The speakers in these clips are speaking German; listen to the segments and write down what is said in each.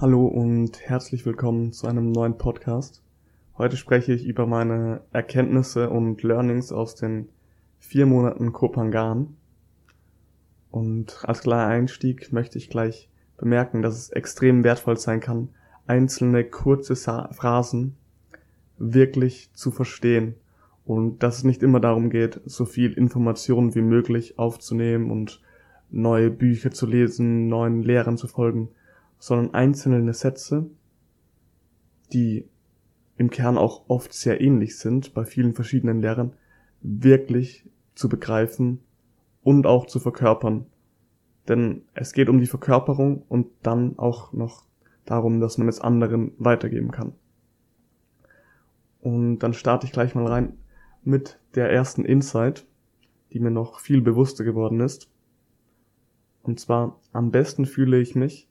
Hallo und herzlich willkommen zu einem neuen Podcast. Heute spreche ich über meine Erkenntnisse und Learnings aus den vier Monaten Kopangan. Und als kleiner Einstieg möchte ich gleich bemerken, dass es extrem wertvoll sein kann, einzelne kurze Phrasen wirklich zu verstehen und dass es nicht immer darum geht, so viel Informationen wie möglich aufzunehmen und neue Bücher zu lesen, neuen Lehrern zu folgen, sondern einzelne Sätze, die im Kern auch oft sehr ähnlich sind bei vielen verschiedenen Lehrern, wirklich zu begreifen und auch zu verkörpern. Denn es geht um die Verkörperung und dann auch noch darum, dass man es anderen weitergeben kann. Und dann starte ich gleich mal rein mit der ersten Insight, die mir noch viel bewusster geworden ist. Und zwar, am besten fühle ich mich,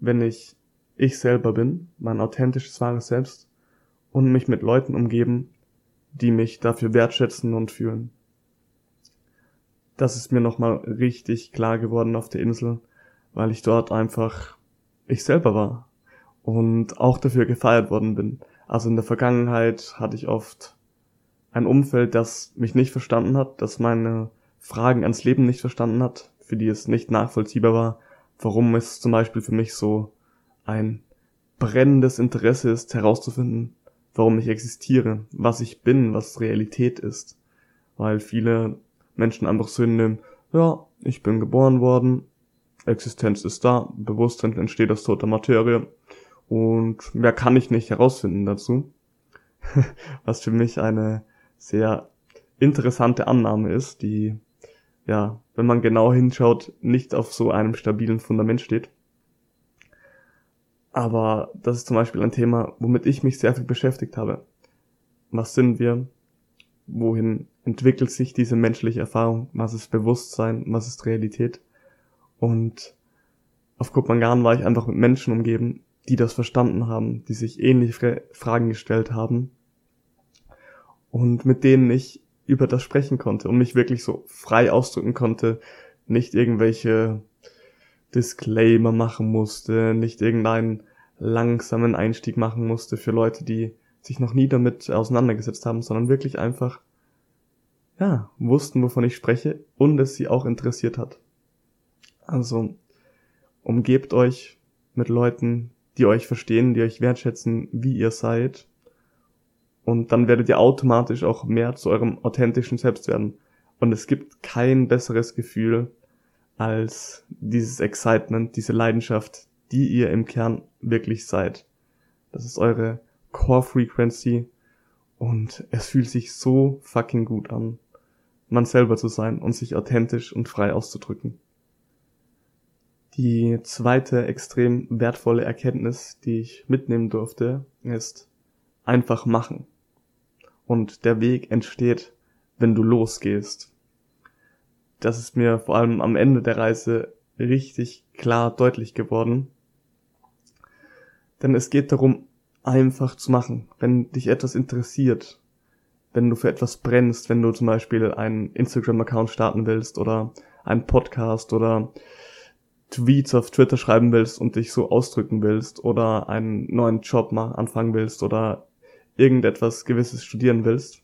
wenn ich ich selber bin, mein authentisches wahres Selbst und mich mit Leuten umgeben, die mich dafür wertschätzen und fühlen. Das ist mir nochmal richtig klar geworden auf der Insel, weil ich dort einfach ich selber war und auch dafür gefeiert worden bin. Also in der Vergangenheit hatte ich oft ein Umfeld, das mich nicht verstanden hat, das meine Fragen ans Leben nicht verstanden hat, für die es nicht nachvollziehbar war, warum es zum Beispiel für mich so ein brennendes Interesse ist, herauszufinden, warum ich existiere, was ich bin, was Realität ist. Weil viele Menschen einfach so hinnehmen, ja, ich bin geboren worden, Existenz ist da, Bewusstsein entsteht aus toter Materie und mehr kann ich nicht herausfinden dazu. was für mich eine sehr interessante Annahme ist, die ja, wenn man genau hinschaut, nicht auf so einem stabilen Fundament steht. Aber das ist zum Beispiel ein Thema, womit ich mich sehr viel beschäftigt habe. Was sind wir? Wohin entwickelt sich diese menschliche Erfahrung? Was ist Bewusstsein? Was ist Realität? Und auf Kopangan war ich einfach mit Menschen umgeben, die das verstanden haben, die sich ähnliche Fragen gestellt haben und mit denen ich über das sprechen konnte und mich wirklich so frei ausdrücken konnte, nicht irgendwelche Disclaimer machen musste, nicht irgendeinen langsamen Einstieg machen musste für Leute, die sich noch nie damit auseinandergesetzt haben, sondern wirklich einfach, ja, wussten, wovon ich spreche und es sie auch interessiert hat. Also, umgebt euch mit Leuten, die euch verstehen, die euch wertschätzen, wie ihr seid und dann werdet ihr automatisch auch mehr zu eurem authentischen Selbst werden. Und es gibt kein besseres Gefühl als dieses Excitement, diese Leidenschaft, die ihr im Kern wirklich seid. Das ist eure Core Frequency und es fühlt sich so fucking gut an, man selber zu sein und sich authentisch und frei auszudrücken. Die zweite extrem wertvolle Erkenntnis, die ich mitnehmen durfte, ist einfach machen und der Weg entsteht, wenn du losgehst. Das ist mir vor allem am Ende der Reise richtig klar deutlich geworden. Denn es geht darum, einfach zu machen, wenn dich etwas interessiert, wenn du für etwas brennst, wenn du zum Beispiel einen Instagram-Account starten willst oder einen Podcast oder Tweets auf Twitter schreiben willst und dich so ausdrücken willst oder einen neuen Job anfangen willst oder irgendetwas Gewisses studieren willst,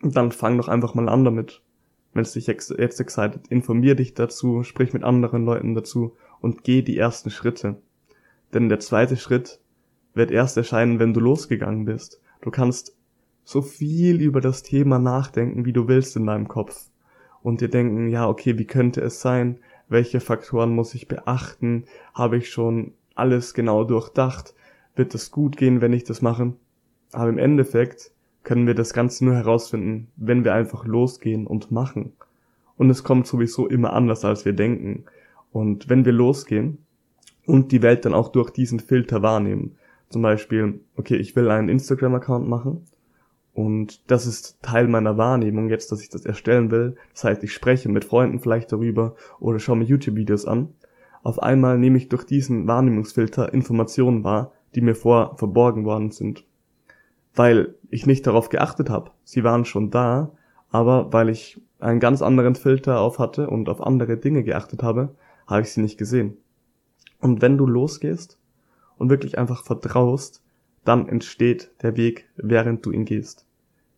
dann fang doch einfach mal an damit. Wenn es dich jetzt excited, informier dich dazu, sprich mit anderen Leuten dazu und geh die ersten Schritte. Denn der zweite Schritt wird erst erscheinen, wenn du losgegangen bist. Du kannst so viel über das Thema nachdenken, wie du willst in deinem Kopf. Und dir denken, ja, okay, wie könnte es sein? Welche Faktoren muss ich beachten? Habe ich schon alles genau durchdacht? Wird es gut gehen, wenn ich das mache? Aber im Endeffekt können wir das Ganze nur herausfinden, wenn wir einfach losgehen und machen. Und es kommt sowieso immer anders, als wir denken. Und wenn wir losgehen und die Welt dann auch durch diesen Filter wahrnehmen, zum Beispiel, okay, ich will einen Instagram-Account machen und das ist Teil meiner Wahrnehmung jetzt, dass ich das erstellen will. Das heißt, ich spreche mit Freunden vielleicht darüber oder schaue mir YouTube-Videos an. Auf einmal nehme ich durch diesen Wahrnehmungsfilter Informationen wahr, die mir vor verborgen worden sind weil ich nicht darauf geachtet habe. Sie waren schon da, aber weil ich einen ganz anderen Filter auf hatte und auf andere Dinge geachtet habe, habe ich sie nicht gesehen. Und wenn du losgehst und wirklich einfach vertraust, dann entsteht der Weg, während du ihn gehst.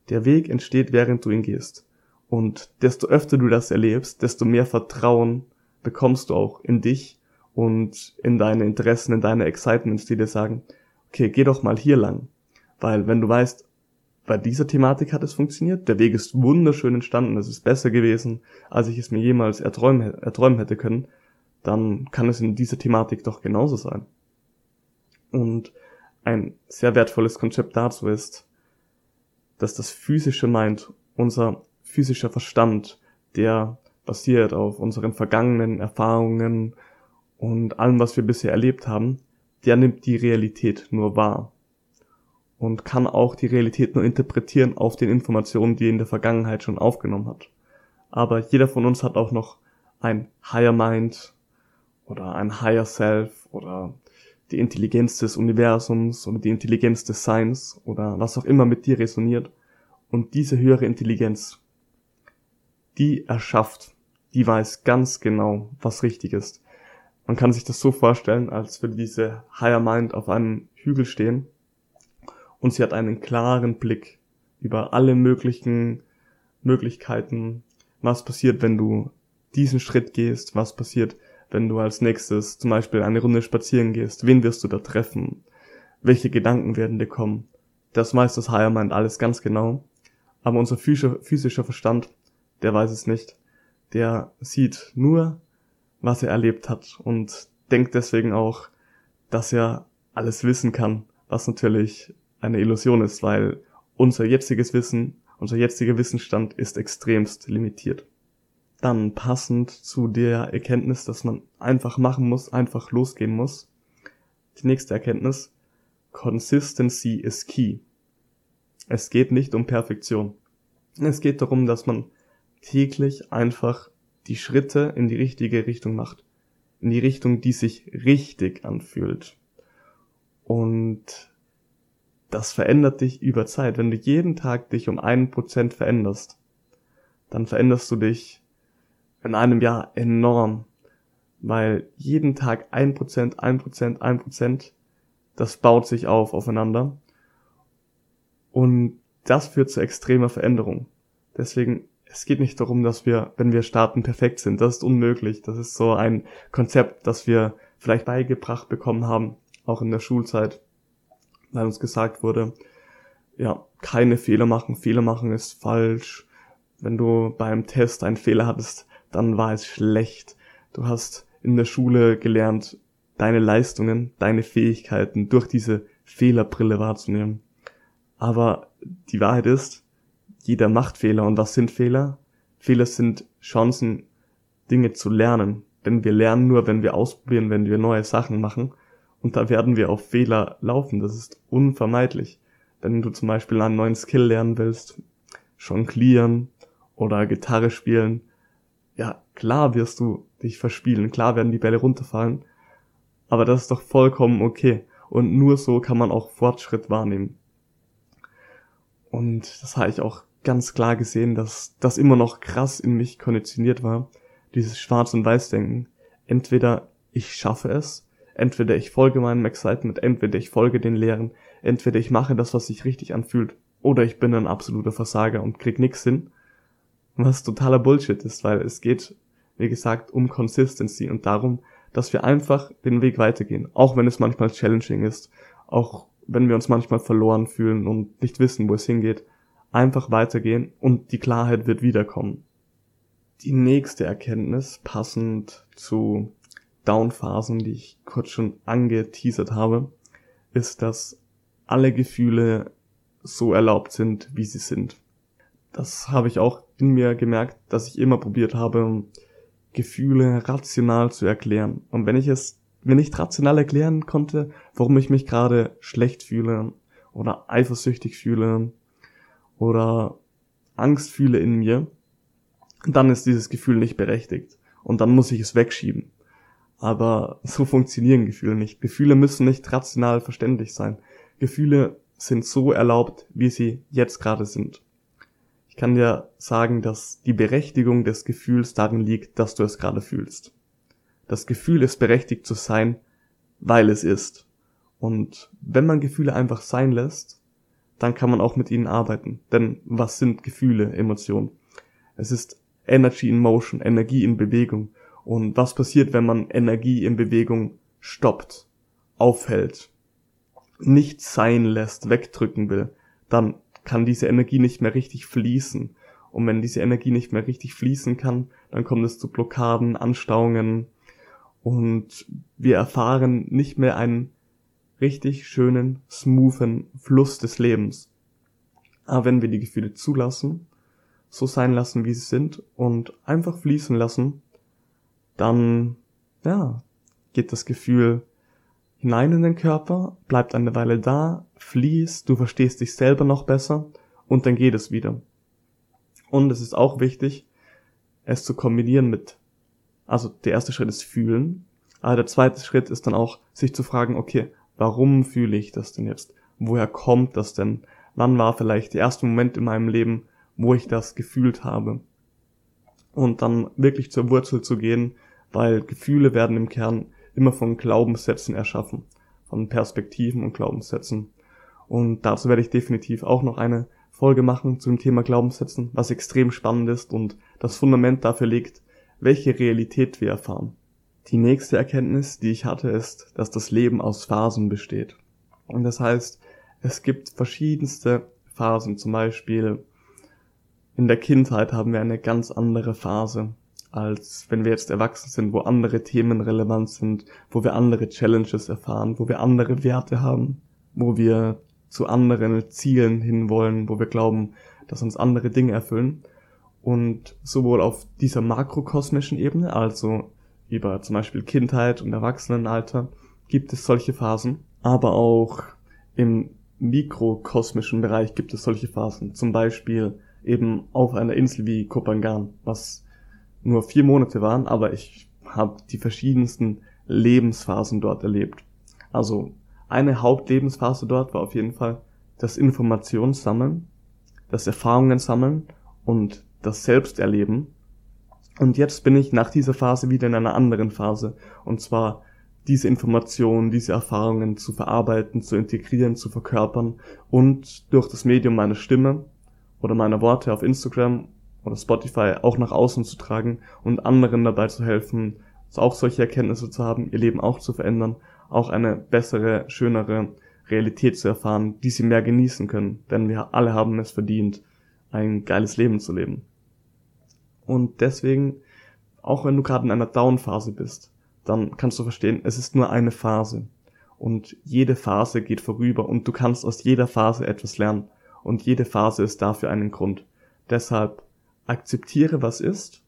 Der Weg entsteht, während du ihn gehst. Und desto öfter du das erlebst, desto mehr Vertrauen bekommst du auch in dich und in deine Interessen, in deine Excitements, die dir sagen, okay, geh doch mal hier lang. Weil wenn du weißt, bei dieser Thematik hat es funktioniert, der Weg ist wunderschön entstanden, es ist besser gewesen, als ich es mir jemals erträumen, erträumen hätte können, dann kann es in dieser Thematik doch genauso sein. Und ein sehr wertvolles Konzept dazu ist, dass das physische Mind, unser physischer Verstand, der basiert auf unseren vergangenen Erfahrungen und allem, was wir bisher erlebt haben, der nimmt die Realität nur wahr und kann auch die Realität nur interpretieren auf den Informationen, die er in der Vergangenheit schon aufgenommen hat. Aber jeder von uns hat auch noch ein Higher Mind oder ein Higher Self oder die Intelligenz des Universums oder die Intelligenz des Seins oder was auch immer mit dir resoniert. Und diese höhere Intelligenz, die erschafft, die weiß ganz genau, was richtig ist. Man kann sich das so vorstellen, als würde diese Higher Mind auf einem Hügel stehen und sie hat einen klaren Blick über alle möglichen Möglichkeiten, was passiert, wenn du diesen Schritt gehst, was passiert, wenn du als nächstes zum Beispiel eine Runde spazieren gehst, wen wirst du da treffen, welche Gedanken werden dir kommen. Das weiß das Higher Mind alles ganz genau, aber unser physischer Verstand, der weiß es nicht. Der sieht nur, was er erlebt hat und denkt deswegen auch, dass er alles wissen kann, was natürlich eine Illusion ist, weil unser jetziges Wissen, unser jetziger Wissensstand ist extremst limitiert dann passend zu der Erkenntnis, dass man einfach machen muss, einfach losgehen muss. Die nächste Erkenntnis, Consistency is key. Es geht nicht um Perfektion. Es geht darum, dass man täglich einfach die Schritte in die richtige Richtung macht. In die Richtung, die sich richtig anfühlt. Und das verändert dich über Zeit. Wenn du jeden Tag dich um einen Prozent veränderst, dann veränderst du dich in einem Jahr enorm, weil jeden Tag ein Prozent, ein Prozent, ein Prozent, das baut sich auf aufeinander und das führt zu extremer Veränderung. Deswegen, es geht nicht darum, dass wir, wenn wir starten, perfekt sind. Das ist unmöglich. Das ist so ein Konzept, das wir vielleicht beigebracht bekommen haben, auch in der Schulzeit, weil uns gesagt wurde, ja, keine Fehler machen, Fehler machen ist falsch. Wenn du beim Test einen Fehler hattest, dann war es schlecht. Du hast in der Schule gelernt, deine Leistungen, deine Fähigkeiten durch diese Fehlerbrille wahrzunehmen. Aber die Wahrheit ist, jeder macht Fehler. Und was sind Fehler? Fehler sind Chancen, Dinge zu lernen. Denn wir lernen nur, wenn wir ausprobieren, wenn wir neue Sachen machen. Und da werden wir auf Fehler laufen. Das ist unvermeidlich. Wenn du zum Beispiel einen neuen Skill lernen willst, jonglieren oder Gitarre spielen, ja, klar wirst du dich verspielen, klar werden die Bälle runterfallen, aber das ist doch vollkommen okay. Und nur so kann man auch Fortschritt wahrnehmen. Und das habe ich auch ganz klar gesehen, dass das immer noch krass in mich konditioniert war, dieses Schwarz- und Weiß-Denken. Entweder ich schaffe es, entweder ich folge meinem Excitement, entweder ich folge den Lehren, entweder ich mache das, was sich richtig anfühlt, oder ich bin ein absoluter Versager und krieg nix hin was totaler Bullshit ist, weil es geht, wie gesagt, um Consistency und darum, dass wir einfach den Weg weitergehen, auch wenn es manchmal challenging ist, auch wenn wir uns manchmal verloren fühlen und nicht wissen, wo es hingeht, einfach weitergehen und die Klarheit wird wiederkommen. Die nächste Erkenntnis, passend zu Downphasen, die ich kurz schon angeteasert habe, ist, dass alle Gefühle so erlaubt sind, wie sie sind. Das habe ich auch in mir gemerkt, dass ich immer probiert habe, Gefühle rational zu erklären. Und wenn ich es mir nicht rational erklären konnte, warum ich mich gerade schlecht fühle oder eifersüchtig fühle oder Angst fühle in mir, dann ist dieses Gefühl nicht berechtigt. Und dann muss ich es wegschieben. Aber so funktionieren Gefühle nicht. Gefühle müssen nicht rational verständlich sein. Gefühle sind so erlaubt, wie sie jetzt gerade sind kann dir sagen, dass die Berechtigung des Gefühls darin liegt, dass du es gerade fühlst. Das Gefühl ist berechtigt zu sein, weil es ist. Und wenn man Gefühle einfach sein lässt, dann kann man auch mit ihnen arbeiten. Denn was sind Gefühle, Emotionen? Es ist Energy in Motion, Energie in Bewegung. Und was passiert, wenn man Energie in Bewegung stoppt, aufhält, nicht sein lässt, wegdrücken will? Dann kann diese Energie nicht mehr richtig fließen. Und wenn diese Energie nicht mehr richtig fließen kann, dann kommt es zu Blockaden, Anstauungen und wir erfahren nicht mehr einen richtig schönen, smoothen Fluss des Lebens. Aber wenn wir die Gefühle zulassen, so sein lassen, wie sie sind und einfach fließen lassen, dann, ja, geht das Gefühl hinein in den Körper, bleibt eine Weile da, fließt, du verstehst dich selber noch besser und dann geht es wieder. Und es ist auch wichtig, es zu kombinieren mit, also der erste Schritt ist fühlen, aber der zweite Schritt ist dann auch, sich zu fragen, okay, warum fühle ich das denn jetzt? Woher kommt das denn? Wann war vielleicht der erste Moment in meinem Leben, wo ich das gefühlt habe? Und dann wirklich zur Wurzel zu gehen, weil Gefühle werden im Kern immer von Glaubenssätzen erschaffen, von Perspektiven und Glaubenssätzen. Und dazu werde ich definitiv auch noch eine Folge machen zum Thema Glaubenssätzen, was extrem spannend ist und das Fundament dafür legt, welche Realität wir erfahren. Die nächste Erkenntnis, die ich hatte, ist, dass das Leben aus Phasen besteht. Und das heißt, es gibt verschiedenste Phasen. Zum Beispiel in der Kindheit haben wir eine ganz andere Phase, als wenn wir jetzt erwachsen sind, wo andere Themen relevant sind, wo wir andere Challenges erfahren, wo wir andere Werte haben, wo wir zu anderen Zielen hinwollen, wo wir glauben, dass uns andere Dinge erfüllen. Und sowohl auf dieser makrokosmischen Ebene, also über zum Beispiel Kindheit und Erwachsenenalter gibt es solche Phasen, aber auch im mikrokosmischen Bereich gibt es solche Phasen. Zum Beispiel eben auf einer Insel wie Kopangan, was nur vier Monate waren, aber ich habe die verschiedensten Lebensphasen dort erlebt. Also eine Hauptlebensphase dort war auf jeden Fall das Informationssammeln, das Erfahrungen sammeln und das Selbsterleben und jetzt bin ich nach dieser Phase wieder in einer anderen Phase. Und zwar diese Informationen, diese Erfahrungen zu verarbeiten, zu integrieren, zu verkörpern und durch das Medium meiner Stimme oder meiner Worte auf Instagram oder Spotify auch nach außen zu tragen und anderen dabei zu helfen, auch solche Erkenntnisse zu haben, ihr Leben auch zu verändern, auch eine bessere, schönere Realität zu erfahren, die sie mehr genießen können. Denn wir alle haben es verdient, ein geiles Leben zu leben. Und deswegen, auch wenn du gerade in einer Down-Phase bist, dann kannst du verstehen, es ist nur eine Phase. Und jede Phase geht vorüber und du kannst aus jeder Phase etwas lernen. Und jede Phase ist dafür einen Grund. Deshalb akzeptiere, was ist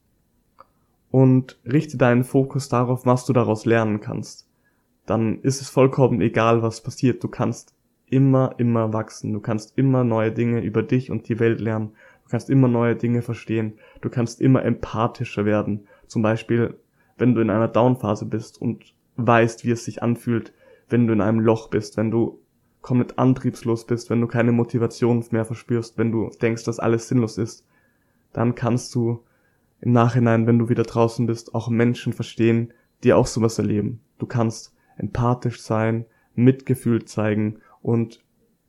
und richte deinen Fokus darauf, was du daraus lernen kannst. Dann ist es vollkommen egal, was passiert. Du kannst immer, immer wachsen. Du kannst immer neue Dinge über dich und die Welt lernen. Du kannst immer neue Dinge verstehen. Du kannst immer empathischer werden. Zum Beispiel, wenn du in einer Downphase bist und weißt, wie es sich anfühlt, wenn du in einem Loch bist, wenn du komplett antriebslos bist, wenn du keine Motivation mehr verspürst, wenn du denkst, dass alles sinnlos ist, dann kannst du im Nachhinein, wenn du wieder draußen bist, auch Menschen verstehen, die auch sowas erleben. Du kannst empathisch sein, Mitgefühl zeigen und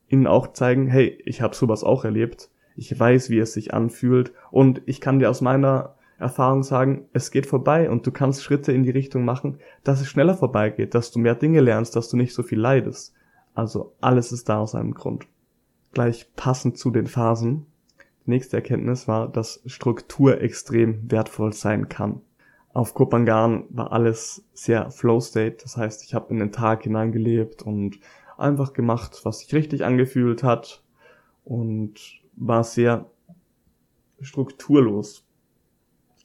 ihnen auch zeigen, hey, ich habe sowas auch erlebt ich weiß, wie es sich anfühlt und ich kann dir aus meiner Erfahrung sagen, es geht vorbei und du kannst Schritte in die Richtung machen, dass es schneller vorbeigeht, dass du mehr Dinge lernst, dass du nicht so viel leidest. Also alles ist da aus einem Grund. Gleich passend zu den Phasen. Nächste Erkenntnis war, dass Struktur extrem wertvoll sein kann. Auf Kopangan war alles sehr Flow State, das heißt, ich habe in den Tag hineingelebt und einfach gemacht, was sich richtig angefühlt hat und war sehr strukturlos.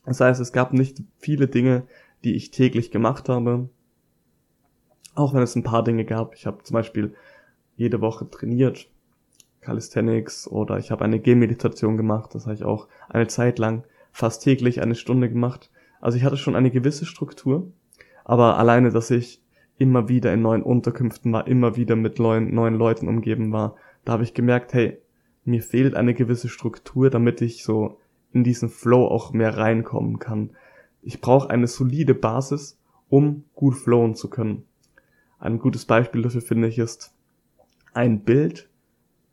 Das heißt, es gab nicht viele Dinge, die ich täglich gemacht habe. Auch wenn es ein paar Dinge gab. Ich habe zum Beispiel jede Woche trainiert, Calisthenics oder ich habe eine Gehmeditation gemacht. Das habe ich auch eine Zeit lang fast täglich eine Stunde gemacht. Also ich hatte schon eine gewisse Struktur, aber alleine, dass ich immer wieder in neuen Unterkünften war, immer wieder mit neuen, neuen Leuten umgeben war, da habe ich gemerkt, hey, mir fehlt eine gewisse Struktur, damit ich so in diesen Flow auch mehr reinkommen kann. Ich brauche eine solide Basis, um gut flowen zu können. Ein gutes Beispiel dafür finde ich ist ein Bild,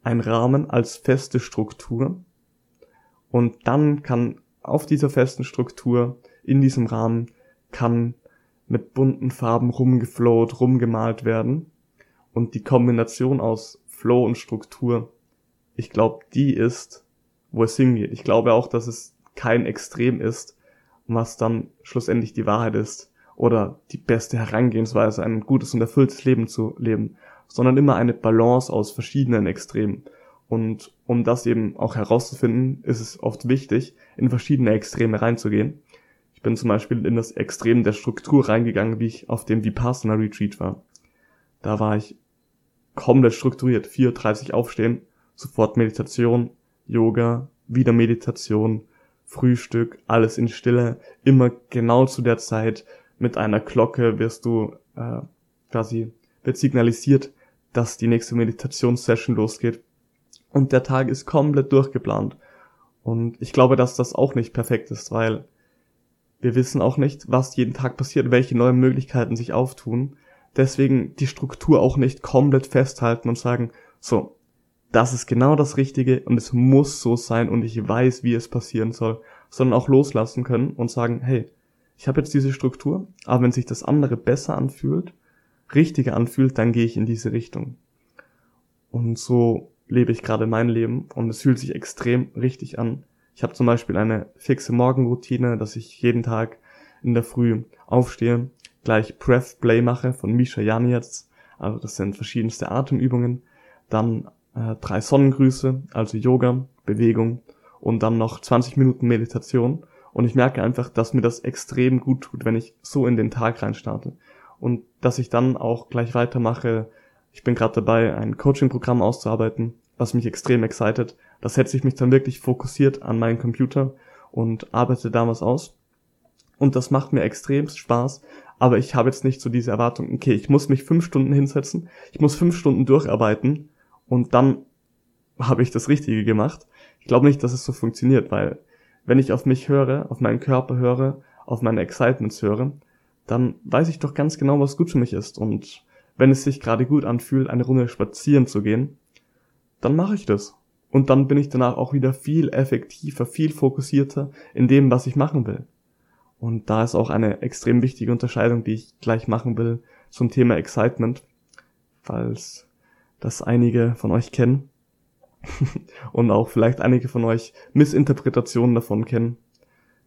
ein Rahmen als feste Struktur. Und dann kann auf dieser festen Struktur in diesem Rahmen kann mit bunten Farben rumgeflowt, rumgemalt werden. Und die Kombination aus Flow und Struktur, ich glaube, die ist, wo es hingeht. Ich glaube auch, dass es kein Extrem ist, was dann schlussendlich die Wahrheit ist oder die beste Herangehensweise, ein gutes und erfülltes Leben zu leben, sondern immer eine Balance aus verschiedenen Extremen. Und um das eben auch herauszufinden, ist es oft wichtig, in verschiedene Extreme reinzugehen. Ich bin zum Beispiel in das Extrem der Struktur reingegangen, wie ich auf dem Vipassana Retreat war. Da war ich komplett strukturiert, 4.30 aufstehen, sofort Meditation, Yoga, wieder Meditation, Frühstück, alles in Stille, immer genau zu der Zeit, mit einer Glocke wirst du äh, quasi, wird signalisiert, dass die nächste Meditationssession losgeht. Und der Tag ist komplett durchgeplant. Und ich glaube, dass das auch nicht perfekt ist, weil wir wissen auch nicht, was jeden Tag passiert, welche neuen Möglichkeiten sich auftun. Deswegen die Struktur auch nicht komplett festhalten und sagen, so, das ist genau das Richtige und es muss so sein und ich weiß, wie es passieren soll, sondern auch loslassen können und sagen, hey, ich habe jetzt diese Struktur, aber wenn sich das andere besser anfühlt, richtiger anfühlt, dann gehe ich in diese Richtung. Und so lebe ich gerade mein Leben und es fühlt sich extrem richtig an. Ich habe zum Beispiel eine fixe Morgenroutine, dass ich jeden Tag in der Früh aufstehe, gleich Breath Play mache von Misha Janetz, also das sind verschiedenste Atemübungen, dann äh, drei Sonnengrüße, also Yoga, Bewegung und dann noch 20 Minuten Meditation und ich merke einfach, dass mir das extrem gut tut, wenn ich so in den Tag rein starte. Und dass ich dann auch gleich weitermache. Ich bin gerade dabei, ein Coaching-Programm auszuarbeiten, was mich extrem excited. Da setze ich mich dann wirklich fokussiert an meinen Computer und arbeite da was aus. Und das macht mir extrem Spaß. Aber ich habe jetzt nicht so diese Erwartung, okay, ich muss mich fünf Stunden hinsetzen, ich muss fünf Stunden durcharbeiten und dann habe ich das Richtige gemacht. Ich glaube nicht, dass es so funktioniert, weil wenn ich auf mich höre, auf meinen Körper höre, auf meine Excitements höre, dann weiß ich doch ganz genau, was gut für mich ist. Und wenn es sich gerade gut anfühlt, eine Runde spazieren zu gehen, dann mache ich das. Und dann bin ich danach auch wieder viel effektiver, viel fokussierter in dem, was ich machen will. Und da ist auch eine extrem wichtige Unterscheidung, die ich gleich machen will zum Thema Excitement, falls das einige von euch kennen. und auch vielleicht einige von euch Missinterpretationen davon kennen,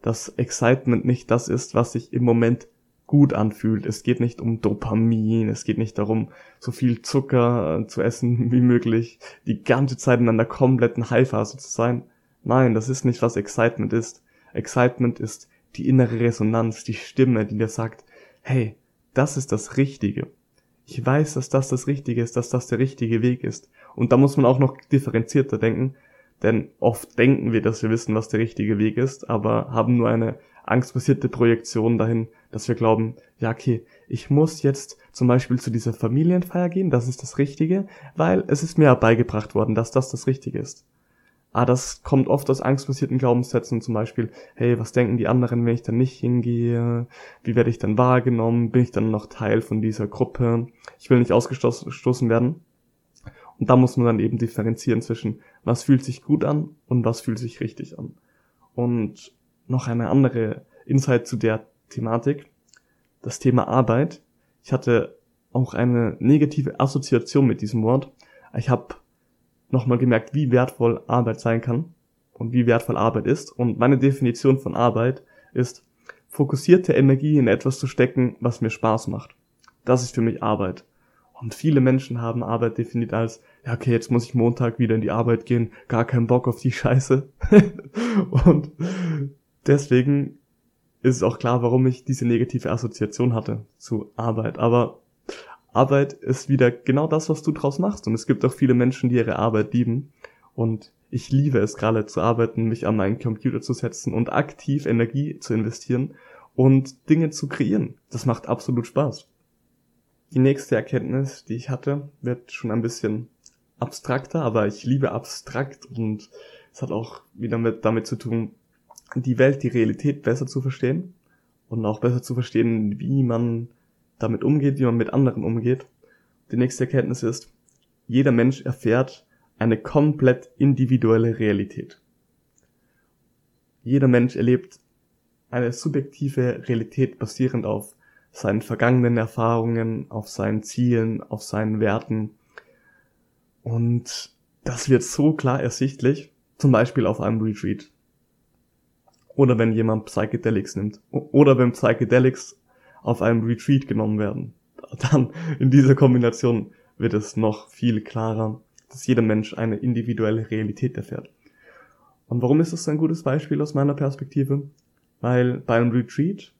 dass Excitement nicht das ist, was sich im Moment gut anfühlt. Es geht nicht um Dopamin, es geht nicht darum, so viel Zucker äh, zu essen wie möglich, die ganze Zeit in einer kompletten High-Phase zu sein. Nein, das ist nicht, was Excitement ist. Excitement ist die innere Resonanz, die Stimme, die dir sagt, hey, das ist das Richtige. Ich weiß, dass das das Richtige ist, dass das der richtige Weg ist. Und da muss man auch noch differenzierter denken, denn oft denken wir, dass wir wissen, was der richtige Weg ist, aber haben nur eine angstbasierte Projektion dahin, dass wir glauben, ja, okay, ich muss jetzt zum Beispiel zu dieser Familienfeier gehen, das ist das Richtige, weil es ist mir beigebracht worden, dass das das Richtige ist. Ah, das kommt oft aus angstbasierten Glaubenssätzen, zum Beispiel, hey, was denken die anderen, wenn ich dann nicht hingehe? Wie werde ich dann wahrgenommen? Bin ich dann noch Teil von dieser Gruppe? Ich will nicht ausgestoßen werden. Und da muss man dann eben differenzieren zwischen, was fühlt sich gut an und was fühlt sich richtig an. Und noch eine andere Insight zu der Thematik, das Thema Arbeit. Ich hatte auch eine negative Assoziation mit diesem Wort. Ich habe nochmal gemerkt, wie wertvoll Arbeit sein kann und wie wertvoll Arbeit ist. Und meine Definition von Arbeit ist, fokussierte Energie in etwas zu stecken, was mir Spaß macht. Das ist für mich Arbeit. Und viele Menschen haben Arbeit definiert als, ja, okay, jetzt muss ich Montag wieder in die Arbeit gehen, gar keinen Bock auf die Scheiße. und deswegen ist es auch klar, warum ich diese negative Assoziation hatte zu Arbeit. Aber Arbeit ist wieder genau das, was du draus machst. Und es gibt auch viele Menschen, die ihre Arbeit lieben. Und ich liebe es gerade zu arbeiten, mich an meinen Computer zu setzen und aktiv Energie zu investieren und Dinge zu kreieren. Das macht absolut Spaß. Die nächste Erkenntnis, die ich hatte, wird schon ein bisschen abstrakter, aber ich liebe abstrakt und es hat auch wieder mit, damit zu tun, die Welt, die Realität besser zu verstehen und auch besser zu verstehen, wie man damit umgeht, wie man mit anderen umgeht. die nächste Erkenntnis ist, jeder Mensch erfährt eine komplett individuelle Realität. Jeder Mensch erlebt eine subjektive Realität basierend auf seinen vergangenen Erfahrungen, auf seinen Zielen, auf seinen Werten. Und das wird so klar ersichtlich, zum Beispiel auf einem Retreat. Oder wenn jemand Psychedelics nimmt. Oder wenn Psychedelics auf einem Retreat genommen werden. Dann in dieser Kombination wird es noch viel klarer, dass jeder Mensch eine individuelle Realität erfährt. Und warum ist das ein gutes Beispiel aus meiner Perspektive? Weil beim Retreat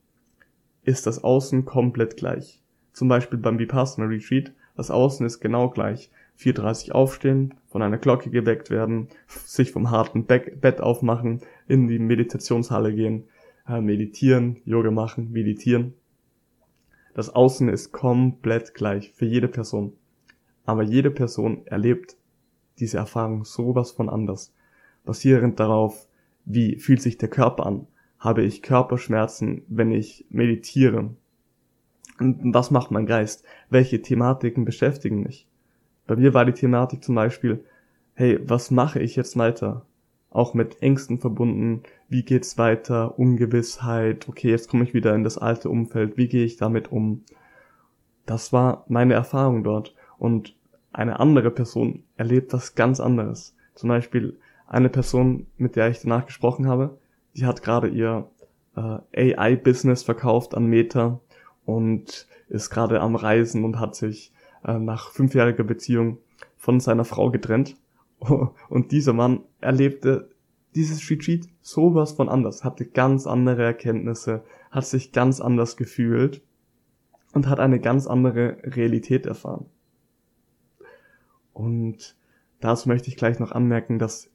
ist das Außen komplett gleich. Zum Beispiel beim Vipassana Retreat, das Außen ist genau gleich. 4.30 aufstehen, von einer Glocke geweckt werden, sich vom harten Bett aufmachen, in die Meditationshalle gehen, äh, meditieren, Yoga machen, meditieren. Das Außen ist komplett gleich für jede Person. Aber jede Person erlebt diese Erfahrung sowas von anders. Basierend darauf, wie fühlt sich der Körper an, habe ich Körperschmerzen, wenn ich meditiere? Und was macht mein Geist? Welche Thematiken beschäftigen mich? Bei mir war die Thematik zum Beispiel, hey, was mache ich jetzt weiter? Auch mit Ängsten verbunden, wie geht's weiter, Ungewissheit, okay, jetzt komme ich wieder in das alte Umfeld, wie gehe ich damit um? Das war meine Erfahrung dort. Und eine andere Person erlebt was ganz anderes. Zum Beispiel eine Person, mit der ich danach gesprochen habe, die hat gerade ihr äh, AI-Business verkauft an Meta und ist gerade am Reisen und hat sich äh, nach fünfjähriger Beziehung von seiner Frau getrennt. Und dieser Mann erlebte dieses Retreat sowas von anders, hatte ganz andere Erkenntnisse, hat sich ganz anders gefühlt und hat eine ganz andere Realität erfahren. Und dazu möchte ich gleich noch anmerken, dass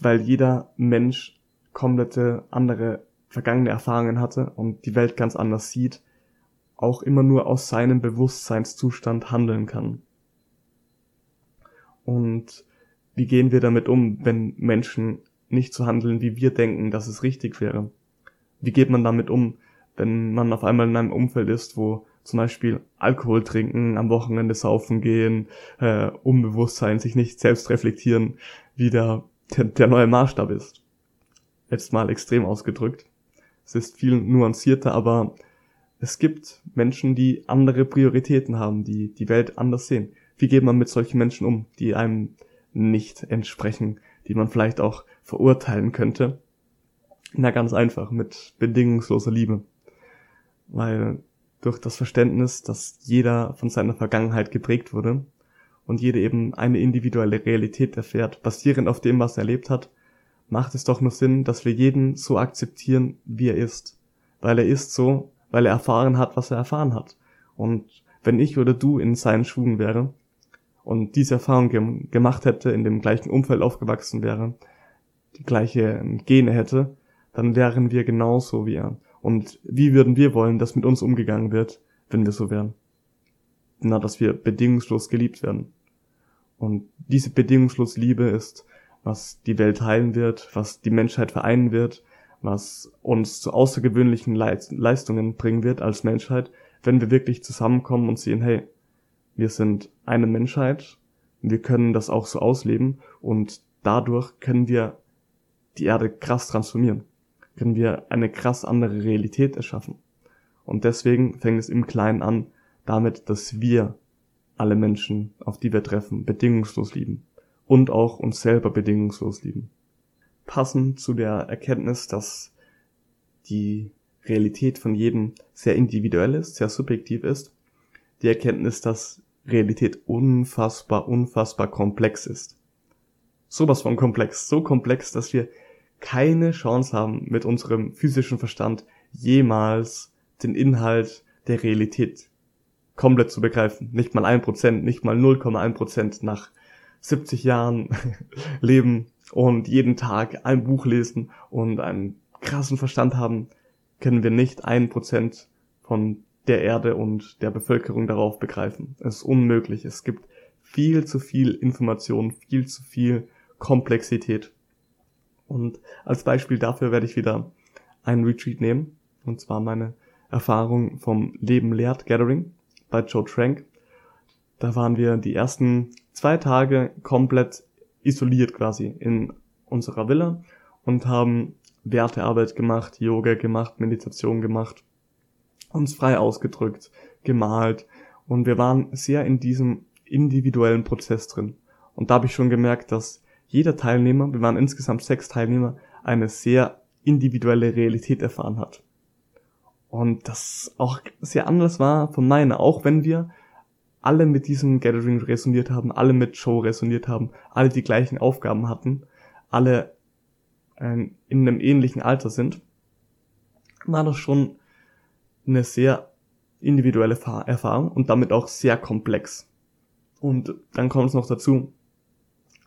weil jeder Mensch komplette andere vergangene Erfahrungen hatte und die Welt ganz anders sieht, auch immer nur aus seinem Bewusstseinszustand handeln kann. Und wie gehen wir damit um, wenn Menschen nicht so handeln, wie wir denken, dass es richtig wäre? Wie geht man damit um, wenn man auf einmal in einem Umfeld ist, wo zum Beispiel Alkohol trinken, am Wochenende saufen gehen, äh, Unbewusstsein, sich nicht selbst reflektieren, wie der, der, der neue Maßstab ist jetzt mal extrem ausgedrückt. Es ist viel nuancierter, aber es gibt Menschen, die andere Prioritäten haben, die die Welt anders sehen. Wie geht man mit solchen Menschen um, die einem nicht entsprechen, die man vielleicht auch verurteilen könnte? Na ganz einfach, mit bedingungsloser Liebe. Weil durch das Verständnis, dass jeder von seiner Vergangenheit geprägt wurde und jeder eben eine individuelle Realität erfährt, basierend auf dem, was er erlebt hat, macht es doch nur Sinn, dass wir jeden so akzeptieren, wie er ist. Weil er ist so, weil er erfahren hat, was er erfahren hat. Und wenn ich oder du in seinen Schuhen wäre und diese Erfahrung ge gemacht hätte, in dem gleichen Umfeld aufgewachsen wäre, die gleiche Gene hätte, dann wären wir genauso wie er. Und wie würden wir wollen, dass mit uns umgegangen wird, wenn wir so wären? Na, dass wir bedingungslos geliebt werden. Und diese bedingungslos Liebe ist was die Welt heilen wird, was die Menschheit vereinen wird, was uns zu außergewöhnlichen Leistungen bringen wird als Menschheit, wenn wir wirklich zusammenkommen und sehen, hey, wir sind eine Menschheit, wir können das auch so ausleben und dadurch können wir die Erde krass transformieren, können wir eine krass andere Realität erschaffen. Und deswegen fängt es im Kleinen an, damit, dass wir alle Menschen, auf die wir treffen, bedingungslos lieben und auch uns selber bedingungslos lieben. Passend zu der Erkenntnis, dass die Realität von jedem sehr individuell ist, sehr subjektiv ist, die Erkenntnis, dass Realität unfassbar, unfassbar komplex ist. Sowas von komplex, so komplex, dass wir keine Chance haben, mit unserem physischen Verstand jemals den Inhalt der Realität komplett zu begreifen. Nicht mal ein Prozent, nicht mal 0,1 Prozent nach 70 Jahren leben und jeden Tag ein Buch lesen und einen krassen Verstand haben, können wir nicht ein Prozent von der Erde und der Bevölkerung darauf begreifen. Es ist unmöglich. Es gibt viel zu viel Information, viel zu viel Komplexität. Und als Beispiel dafür werde ich wieder einen Retreat nehmen. Und zwar meine Erfahrung vom Leben lehrt Gathering bei Joe Trank. Da waren wir die ersten zwei Tage komplett isoliert quasi in unserer Villa und haben Wertearbeit gemacht, Yoga gemacht, Meditation gemacht, uns frei ausgedrückt, gemalt und wir waren sehr in diesem individuellen Prozess drin. Und da habe ich schon gemerkt, dass jeder Teilnehmer, wir waren insgesamt sechs Teilnehmer, eine sehr individuelle Realität erfahren hat. Und das auch sehr anders war von meiner, auch wenn wir alle mit diesem Gathering resoniert haben, alle mit Show resoniert haben, alle die gleichen Aufgaben hatten, alle äh, in einem ähnlichen Alter sind, war das schon eine sehr individuelle Erfahrung und damit auch sehr komplex. Und dann kommt es noch dazu,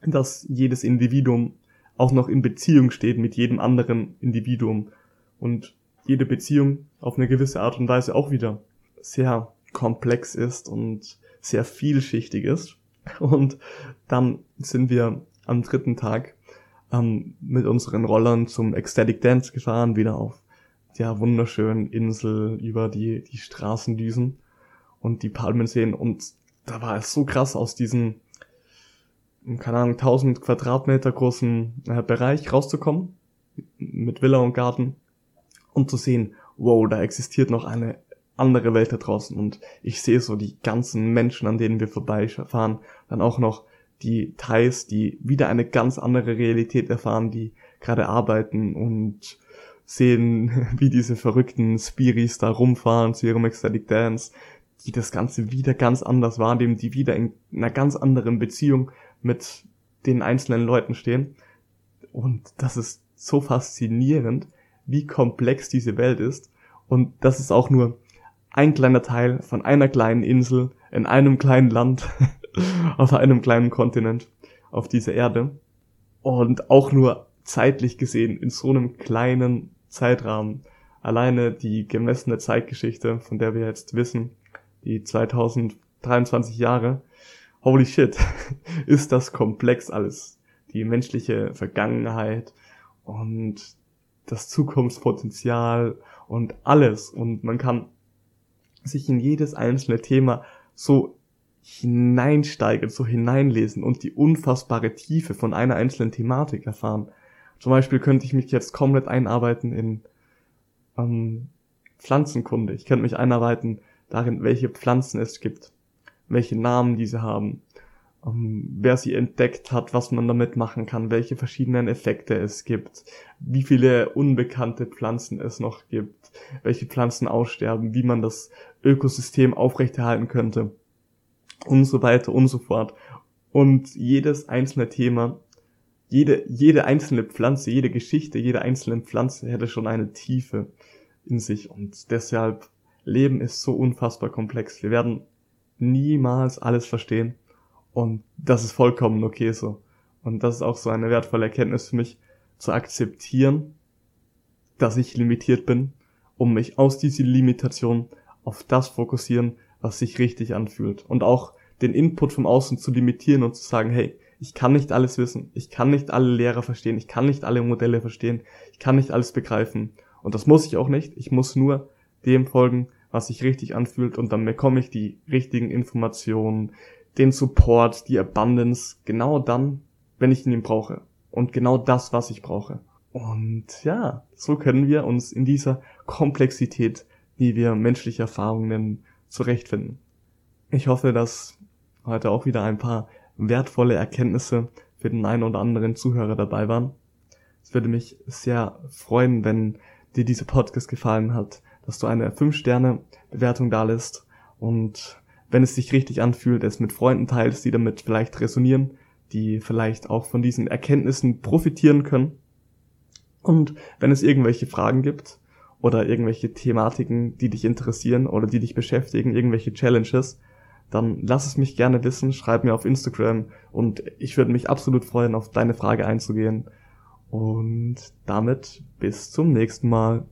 dass jedes Individuum auch noch in Beziehung steht mit jedem anderen Individuum und jede Beziehung auf eine gewisse Art und Weise auch wieder sehr komplex ist und sehr vielschichtig ist. Und dann sind wir am dritten Tag ähm, mit unseren Rollern zum Ecstatic Dance gefahren, wieder auf der wunderschönen Insel über die, die Straßendüsen und die Palmen sehen. Und da war es so krass aus diesem, keine Ahnung, 1000 Quadratmeter großen äh, Bereich rauszukommen, mit Villa und Garten, und zu sehen, wow, da existiert noch eine andere Welt da draußen. Und ich sehe so die ganzen Menschen, an denen wir vorbeifahren, dann auch noch die Thais, die wieder eine ganz andere Realität erfahren, die gerade arbeiten und sehen, wie diese verrückten Spiris da rumfahren zu ihrem Ecstatic Dance, die das Ganze wieder ganz anders wahrnehmen, die wieder in einer ganz anderen Beziehung mit den einzelnen Leuten stehen. Und das ist so faszinierend, wie komplex diese Welt ist. Und das ist auch nur ein kleiner Teil von einer kleinen Insel in einem kleinen Land auf einem kleinen Kontinent auf dieser Erde und auch nur zeitlich gesehen in so einem kleinen Zeitrahmen. Alleine die gemessene Zeitgeschichte, von der wir jetzt wissen, die 2023 Jahre, holy shit, ist das komplex alles. Die menschliche Vergangenheit und das Zukunftspotenzial und alles. Und man kann sich in jedes einzelne Thema so hineinsteigern, so hineinlesen und die unfassbare Tiefe von einer einzelnen Thematik erfahren. Zum Beispiel könnte ich mich jetzt komplett einarbeiten in ähm, Pflanzenkunde. Ich könnte mich einarbeiten darin, welche Pflanzen es gibt, welche Namen diese haben, ähm, wer sie entdeckt hat, was man damit machen kann, welche verschiedenen Effekte es gibt, wie viele unbekannte Pflanzen es noch gibt, welche Pflanzen aussterben, wie man das Ökosystem aufrechterhalten könnte und so weiter und so fort. Und jedes einzelne Thema, jede, jede einzelne Pflanze, jede Geschichte, jede einzelne Pflanze hätte schon eine Tiefe in sich und deshalb Leben ist so unfassbar komplex. Wir werden niemals alles verstehen und das ist vollkommen okay so. Und das ist auch so eine wertvolle Erkenntnis für mich, zu akzeptieren, dass ich limitiert bin, um mich aus dieser Limitation auf das fokussieren, was sich richtig anfühlt. Und auch den Input vom Außen zu limitieren und zu sagen, hey, ich kann nicht alles wissen, ich kann nicht alle Lehrer verstehen, ich kann nicht alle Modelle verstehen, ich kann nicht alles begreifen. Und das muss ich auch nicht. Ich muss nur dem folgen, was sich richtig anfühlt und dann bekomme ich die richtigen Informationen, den Support, die Abundance, genau dann, wenn ich ihn brauche. Und genau das, was ich brauche. Und ja, so können wir uns in dieser Komplexität, die wir menschliche Erfahrungen nennen, zurechtfinden. Ich hoffe, dass heute auch wieder ein paar wertvolle Erkenntnisse für den einen oder anderen Zuhörer dabei waren. Es würde mich sehr freuen, wenn dir dieser Podcast gefallen hat, dass du eine 5-Sterne-Bewertung da lässt und wenn es sich richtig anfühlt, es mit Freunden teilst, die damit vielleicht resonieren, die vielleicht auch von diesen Erkenntnissen profitieren können. Und wenn es irgendwelche Fragen gibt, oder irgendwelche Thematiken, die dich interessieren oder die dich beschäftigen, irgendwelche Challenges, dann lass es mich gerne wissen, schreib mir auf Instagram und ich würde mich absolut freuen, auf deine Frage einzugehen. Und damit bis zum nächsten Mal.